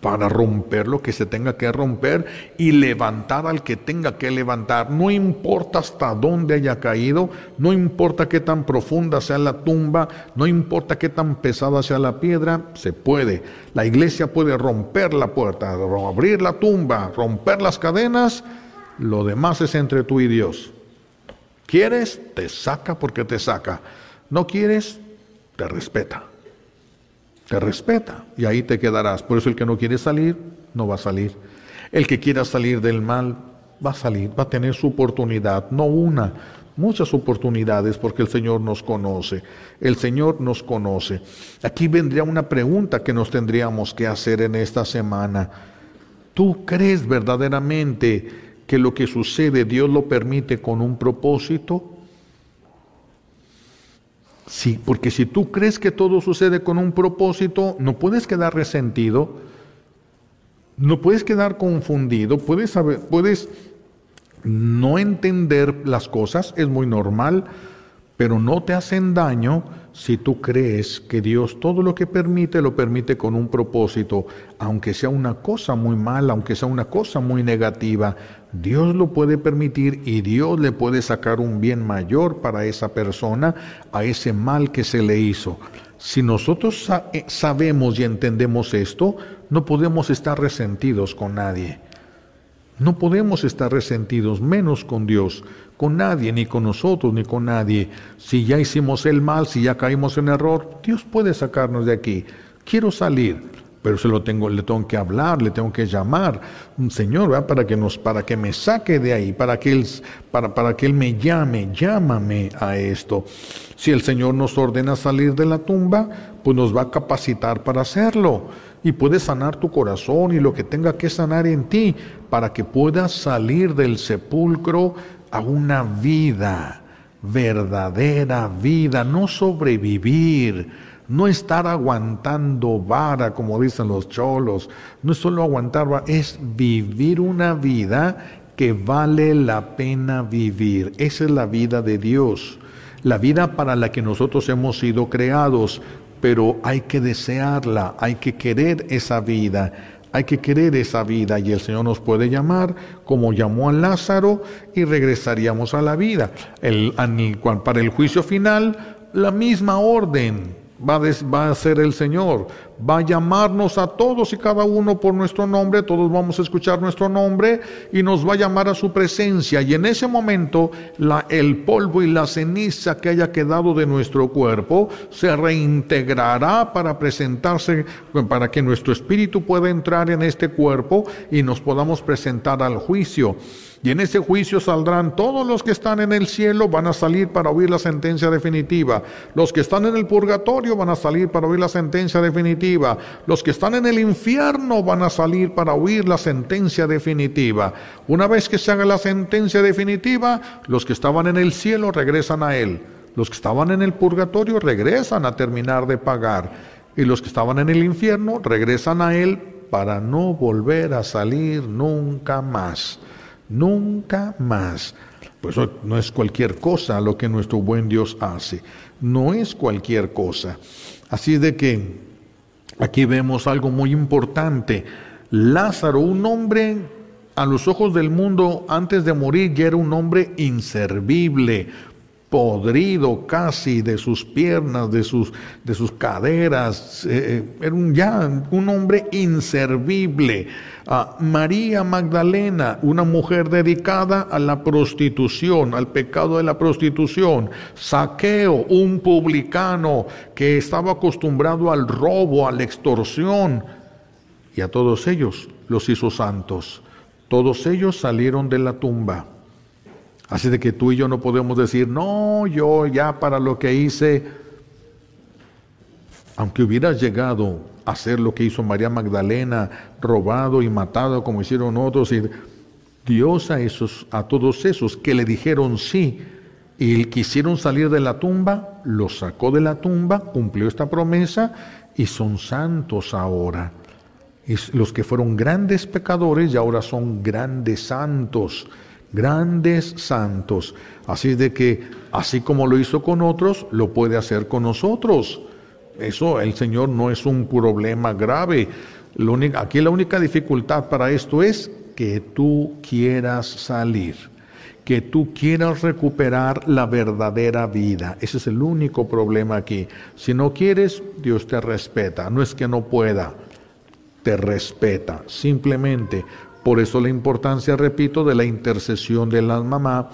para romper lo que se tenga que romper y levantar al que tenga que levantar. No importa hasta dónde haya caído, no importa qué tan profunda sea la tumba, no importa qué tan pesada sea la piedra, se puede. La iglesia puede romper la puerta, abrir la tumba, romper las cadenas, lo demás es entre tú y Dios. ¿Quieres? Te saca porque te saca. ¿No quieres? Te respeta te respeta y ahí te quedarás. Por eso el que no quiere salir, no va a salir. El que quiera salir del mal, va a salir, va a tener su oportunidad, no una, muchas oportunidades porque el Señor nos conoce. El Señor nos conoce. Aquí vendría una pregunta que nos tendríamos que hacer en esta semana. ¿Tú crees verdaderamente que lo que sucede Dios lo permite con un propósito? Sí, porque si tú crees que todo sucede con un propósito, no puedes quedar resentido, no puedes quedar confundido, puedes, saber, puedes no entender las cosas, es muy normal, pero no te hacen daño si tú crees que Dios todo lo que permite lo permite con un propósito, aunque sea una cosa muy mala, aunque sea una cosa muy negativa, Dios lo puede permitir y Dios le puede sacar un bien mayor para esa persona a ese mal que se le hizo. Si nosotros eh, sabemos y entendemos esto, no podemos estar resentidos con nadie. No podemos estar resentidos, menos con Dios, con nadie, ni con nosotros, ni con nadie. Si ya hicimos el mal, si ya caímos en error, Dios puede sacarnos de aquí. Quiero salir, pero se lo tengo, le tengo que hablar, le tengo que llamar, Señor, para que nos, para que me saque de ahí, para que él, para, para que él me llame, llámame a esto. Si el Señor nos ordena salir de la tumba, pues nos va a capacitar para hacerlo y puede sanar tu corazón y lo que tenga que sanar en ti para que puedas salir del sepulcro a una vida, verdadera vida, no sobrevivir, no estar aguantando vara, como dicen los cholos, no es solo aguantar vara, es vivir una vida que vale la pena vivir. Esa es la vida de Dios, la vida para la que nosotros hemos sido creados, pero hay que desearla, hay que querer esa vida, hay que querer esa vida y el Señor nos puede llamar como llamó a Lázaro y regresaríamos a la vida. El, para el juicio final, la misma orden va a, va a ser el Señor. Va a llamarnos a todos y cada uno por nuestro nombre, todos vamos a escuchar nuestro nombre y nos va a llamar a su presencia. Y en ese momento la, el polvo y la ceniza que haya quedado de nuestro cuerpo se reintegrará para presentarse, para que nuestro espíritu pueda entrar en este cuerpo y nos podamos presentar al juicio. Y en ese juicio saldrán todos los que están en el cielo, van a salir para oír la sentencia definitiva. Los que están en el purgatorio van a salir para oír la sentencia definitiva. Los que están en el infierno van a salir para oír la sentencia definitiva. Una vez que se haga la sentencia definitiva, los que estaban en el cielo regresan a Él. Los que estaban en el purgatorio regresan a terminar de pagar. Y los que estaban en el infierno regresan a Él para no volver a salir nunca más. Nunca más. Pues no es cualquier cosa lo que nuestro buen Dios hace. No es cualquier cosa. Así de que aquí vemos algo muy importante. Lázaro, un hombre a los ojos del mundo antes de morir ya era un hombre inservible, podrido casi de sus piernas, de sus, de sus caderas, eh, eh, era un, ya un hombre inservible. Ah, María Magdalena, una mujer dedicada a la prostitución, al pecado de la prostitución. Saqueo, un publicano que estaba acostumbrado al robo, a la extorsión. Y a todos ellos los hizo santos. Todos ellos salieron de la tumba Así de que tú y yo no podemos decir, no, yo ya para lo que hice, aunque hubieras llegado a hacer lo que hizo María Magdalena, robado y matado como hicieron otros, y Dios a esos, a todos esos que le dijeron sí y quisieron salir de la tumba, los sacó de la tumba, cumplió esta promesa y son santos ahora. Y los que fueron grandes pecadores y ahora son grandes santos grandes santos. Así de que, así como lo hizo con otros, lo puede hacer con nosotros. Eso, el Señor no es un problema grave. aquí la única dificultad para esto es que tú quieras salir, que tú quieras recuperar la verdadera vida. Ese es el único problema aquí. Si no quieres, Dios te respeta. No es que no pueda, te respeta. Simplemente por eso la importancia, repito, de la intercesión de la mamá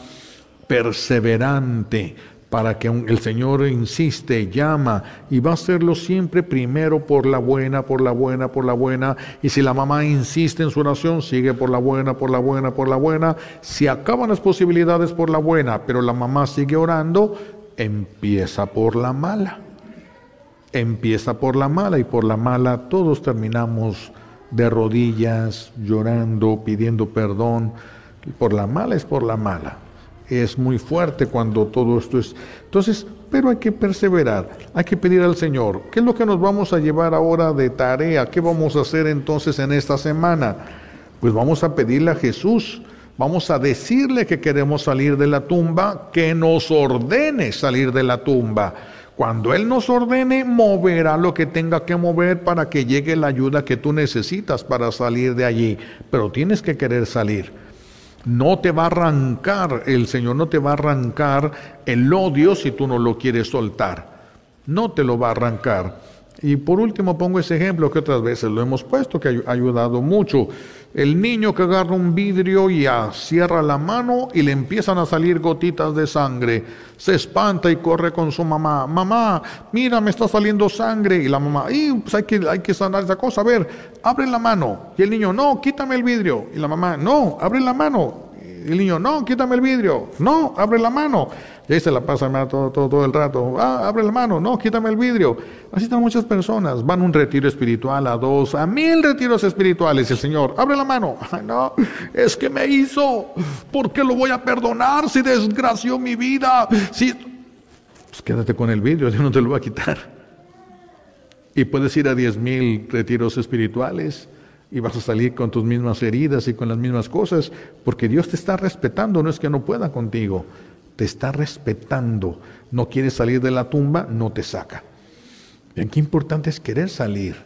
perseverante, para que el Señor insiste, llama y va a hacerlo siempre primero por la buena, por la buena, por la buena. Y si la mamá insiste en su oración, sigue por la buena, por la buena, por la buena. Si acaban las posibilidades por la buena, pero la mamá sigue orando, empieza por la mala. Empieza por la mala y por la mala todos terminamos de rodillas, llorando, pidiendo perdón. Por la mala es por la mala. Es muy fuerte cuando todo esto es... Entonces, pero hay que perseverar, hay que pedir al Señor. ¿Qué es lo que nos vamos a llevar ahora de tarea? ¿Qué vamos a hacer entonces en esta semana? Pues vamos a pedirle a Jesús, vamos a decirle que queremos salir de la tumba, que nos ordene salir de la tumba cuando Él nos ordene, moverá lo que tenga que mover para que llegue la ayuda que tú necesitas para salir de allí. Pero tienes que querer salir. No te va a arrancar, el Señor no te va a arrancar el odio si tú no lo quieres soltar. No te lo va a arrancar. Y por último pongo ese ejemplo que otras veces lo hemos puesto, que ha ayudado mucho. El niño que agarra un vidrio y cierra la mano y le empiezan a salir gotitas de sangre. Se espanta y corre con su mamá. Mamá, mira, me está saliendo sangre. Y la mamá, y pues hay que, hay que sanar esa cosa. A ver, abre la mano. Y el niño, no, quítame el vidrio. Y la mamá, no, abre la mano. El niño, no, quítame el vidrio. No, abre la mano. Y ahí se la pasa todo, todo, todo el rato. Ah, abre la mano, no, quítame el vidrio. Así están muchas personas. Van a un retiro espiritual, a dos, a mil retiros espirituales. El Señor, abre la mano. Ay, no, es que me hizo. ¿Por qué lo voy a perdonar si desgració mi vida? Si... Pues quédate con el vidrio, Dios no te lo va a quitar. Y puedes ir a diez mil retiros espirituales y vas a salir con tus mismas heridas y con las mismas cosas, porque Dios te está respetando, no es que no pueda contigo te está respetando, no quiere salir de la tumba, no te saca. Bien, qué importante es querer salir,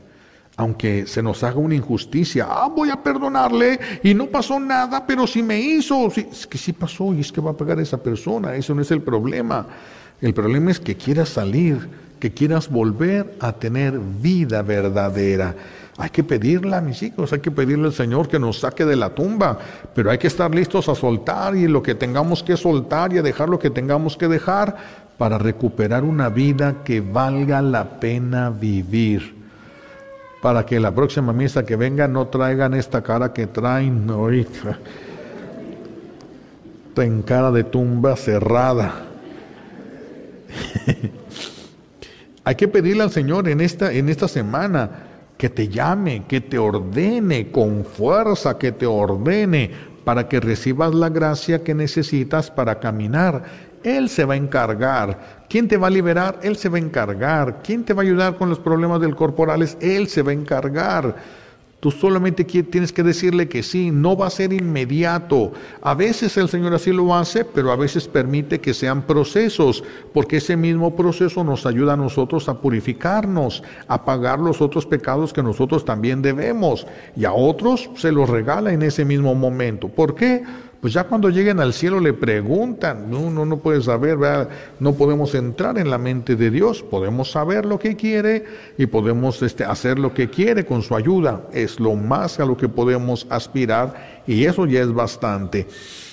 aunque se nos haga una injusticia. Ah, voy a perdonarle y no pasó nada, pero si me hizo, es que sí pasó y es que va a pagar esa persona, eso no es el problema. El problema es que quieras salir, que quieras volver a tener vida verdadera. Hay que pedirle a mis hijos, hay que pedirle al Señor que nos saque de la tumba, pero hay que estar listos a soltar y lo que tengamos que soltar y a dejar lo que tengamos que dejar para recuperar una vida que valga la pena vivir. Para que la próxima misa que venga no traigan esta cara que traen ahorita. en cara de tumba cerrada. Hay que pedirle al Señor en esta, en esta semana que te llame, que te ordene con fuerza, que te ordene para que recibas la gracia que necesitas para caminar. Él se va a encargar. ¿Quién te va a liberar? Él se va a encargar. ¿Quién te va a ayudar con los problemas del corporales? Él se va a encargar. Tú solamente tienes que decirle que sí, no va a ser inmediato. A veces el Señor así lo hace, pero a veces permite que sean procesos, porque ese mismo proceso nos ayuda a nosotros a purificarnos, a pagar los otros pecados que nosotros también debemos, y a otros se los regala en ese mismo momento. ¿Por qué? Pues ya cuando lleguen al cielo le preguntan, no, no, no puede saber, no podemos entrar en la mente de Dios, podemos saber lo que quiere y podemos este, hacer lo que quiere con su ayuda, es lo más a lo que podemos aspirar y eso ya es bastante.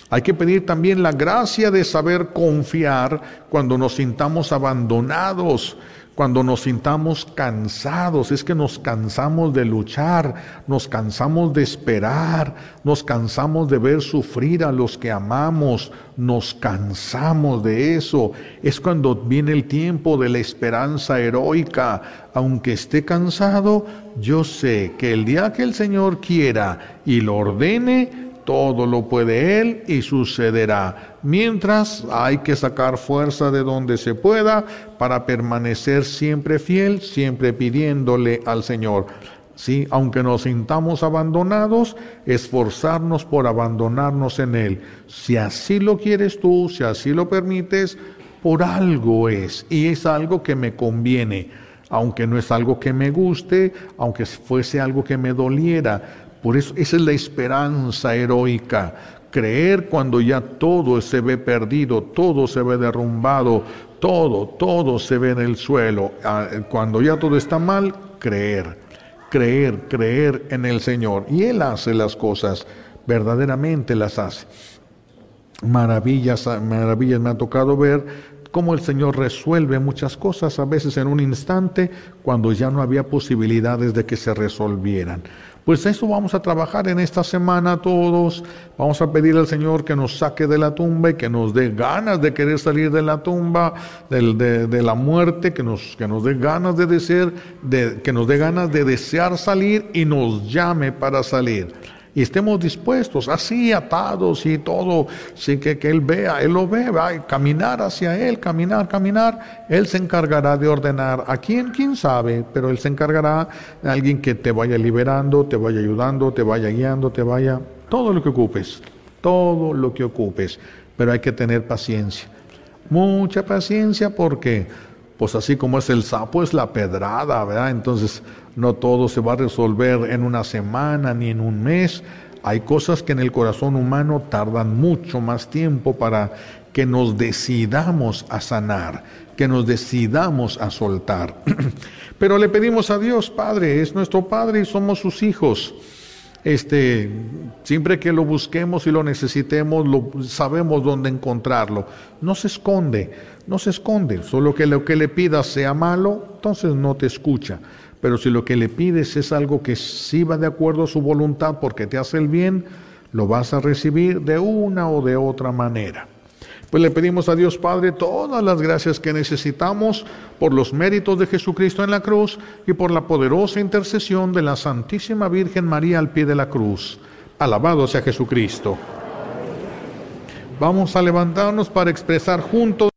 Hay que pedir también la gracia de saber confiar cuando nos sintamos abandonados, cuando nos sintamos cansados, es que nos cansamos de luchar, nos cansamos de esperar, nos cansamos de ver sufrir a los que amamos, nos cansamos de eso. Es cuando viene el tiempo de la esperanza heroica. Aunque esté cansado, yo sé que el día que el Señor quiera y lo ordene, todo lo puede Él y sucederá. Mientras hay que sacar fuerza de donde se pueda para permanecer siempre fiel, siempre pidiéndole al Señor. Sí, aunque nos sintamos abandonados, esforzarnos por abandonarnos en Él. Si así lo quieres tú, si así lo permites, por algo es, y es algo que me conviene, aunque no es algo que me guste, aunque fuese algo que me doliera, por eso esa es la esperanza heroica. Creer cuando ya todo se ve perdido, todo se ve derrumbado, todo, todo se ve en el suelo. Ah, cuando ya todo está mal, creer, creer, creer en el Señor. Y Él hace las cosas, verdaderamente las hace. Maravillas, maravillas me ha tocado ver cómo el Señor resuelve muchas cosas, a veces en un instante, cuando ya no había posibilidades de que se resolvieran. Pues eso vamos a trabajar en esta semana todos. Vamos a pedir al Señor que nos saque de la tumba y que nos dé ganas de querer salir de la tumba, de, la muerte, que nos, que nos dé ganas de desear, de, que nos dé ganas de desear salir y nos llame para salir y estemos dispuestos, así atados y todo, sin que, que Él vea, Él lo ve, va, caminar hacia Él, caminar, caminar, Él se encargará de ordenar. ¿A quién? ¿Quién sabe? Pero Él se encargará de alguien que te vaya liberando, te vaya ayudando, te vaya guiando, te vaya, todo lo que ocupes, todo lo que ocupes, pero hay que tener paciencia, mucha paciencia porque pues así como es el sapo, es la pedrada, ¿verdad? Entonces, no todo se va a resolver en una semana ni en un mes. Hay cosas que en el corazón humano tardan mucho más tiempo para que nos decidamos a sanar, que nos decidamos a soltar. Pero le pedimos a Dios, Padre, es nuestro Padre y somos sus hijos. Este, siempre que lo busquemos y lo necesitemos, lo, sabemos dónde encontrarlo. No se esconde, no se esconde. Solo que lo que le pidas sea malo, entonces no te escucha. Pero si lo que le pides es algo que sí va de acuerdo a su voluntad porque te hace el bien, lo vas a recibir de una o de otra manera. Pues le pedimos a Dios Padre todas las gracias que necesitamos por los méritos de Jesucristo en la cruz y por la poderosa intercesión de la Santísima Virgen María al pie de la cruz. Alabado sea Jesucristo. Vamos a levantarnos para expresar juntos.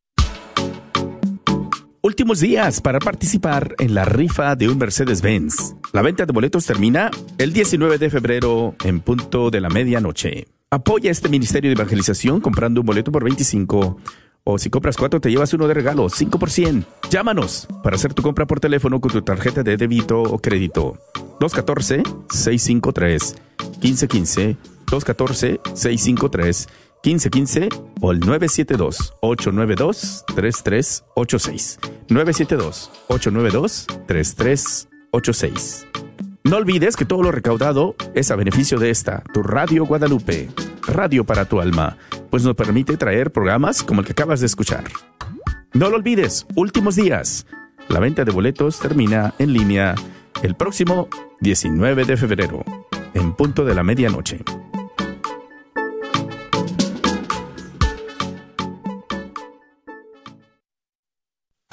Últimos días para participar en la rifa de un Mercedes-Benz. La venta de boletos termina el 19 de febrero en punto de la medianoche. Apoya este ministerio de evangelización comprando un boleto por 25 o si compras cuatro te llevas uno de regalo, 5%. Llámanos para hacer tu compra por teléfono con tu tarjeta de débito o crédito. 214-653-1515, 214-653-1515 o el 972-892-3386. 972-892-3386. No olvides que todo lo recaudado es a beneficio de esta, tu Radio Guadalupe, radio para tu alma, pues nos permite traer programas como el que acabas de escuchar. No lo olvides, últimos días. La venta de boletos termina en línea el próximo 19 de febrero, en punto de la medianoche.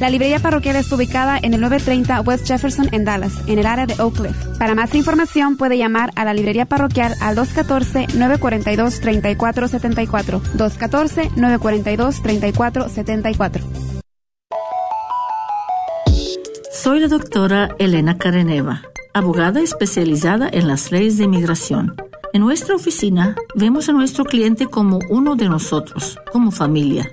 La librería parroquial está ubicada en el 930 West Jefferson en Dallas, en el área de Oak Cliff. Para más información puede llamar a la librería parroquial al 214-942-3474. 214-942-3474. Soy la doctora Elena Careneva, abogada especializada en las leyes de inmigración. En nuestra oficina vemos a nuestro cliente como uno de nosotros, como familia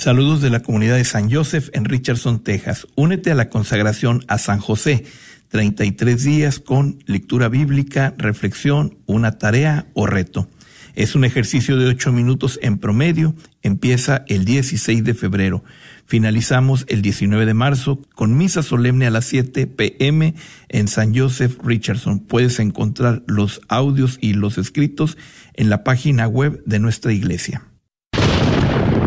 Saludos de la comunidad de San Joseph en Richardson, Texas. Únete a la consagración a San José. 33 días con lectura bíblica, reflexión, una tarea o reto. Es un ejercicio de 8 minutos en promedio. Empieza el 16 de febrero. Finalizamos el 19 de marzo con misa solemne a las 7 pm en San Joseph Richardson. Puedes encontrar los audios y los escritos en la página web de nuestra iglesia.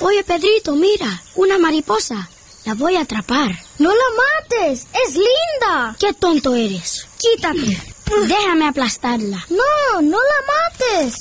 Oye, Pedrito, mira, una mariposa. La voy a atrapar. No la mates, es linda. Qué tonto eres. Quítate. Déjame aplastarla. No, no la mates.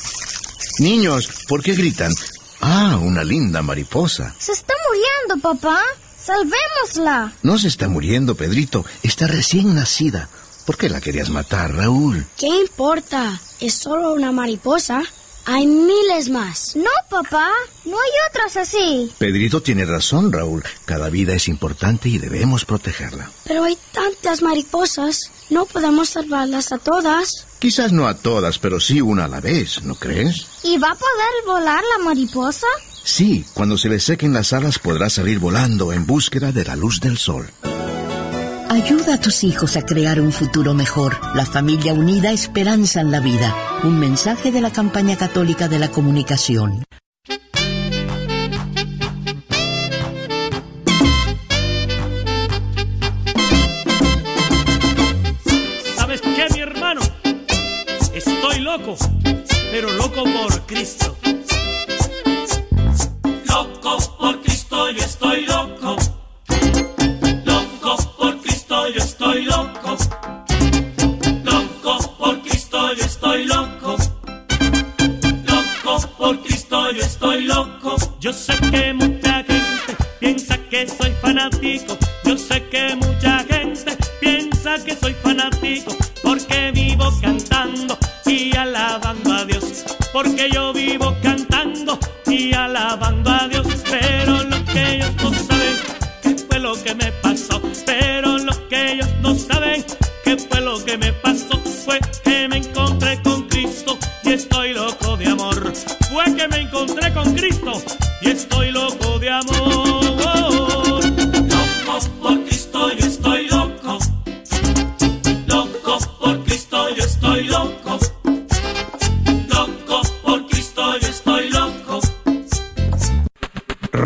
Niños, ¿por qué gritan? Ah, una linda mariposa. Se está muriendo, papá. Salvémosla. No se está muriendo, Pedrito. Está recién nacida. ¿Por qué la querías matar, Raúl? ¿Qué importa? Es solo una mariposa. Hay miles más. No, papá. No hay otras así. Pedrito tiene razón, Raúl. Cada vida es importante y debemos protegerla. Pero hay tantas mariposas. No podemos salvarlas a todas. Quizás no a todas, pero sí una a la vez, ¿no crees? ¿Y va a poder volar la mariposa? Sí, cuando se le sequen las alas podrá salir volando en búsqueda de la luz del sol. Ayuda a tus hijos a crear un futuro mejor. La familia unida esperanza en la vida. Un mensaje de la campaña católica de la comunicación. ¿Sabes qué, mi hermano? Estoy loco, pero loco por Cristo. Loco por Cristo, yo estoy loco. Estoy loco. Loco por Cristo, yo estoy loco. Loco por Cristo, yo estoy loco. Yo sé que mucha gente piensa que soy fanático. Yo sé que mucha gente piensa que soy fanático, porque vivo cantando y alabando a Dios. Porque yo vivo cantando y alabando a Dios. Pero lo que ellos no saben, qué fue lo que me pasó. Saben, qué fue lo que me pasó. Fue que me encontré con Cristo y estoy loco de amor. Fue que me encontré con Cristo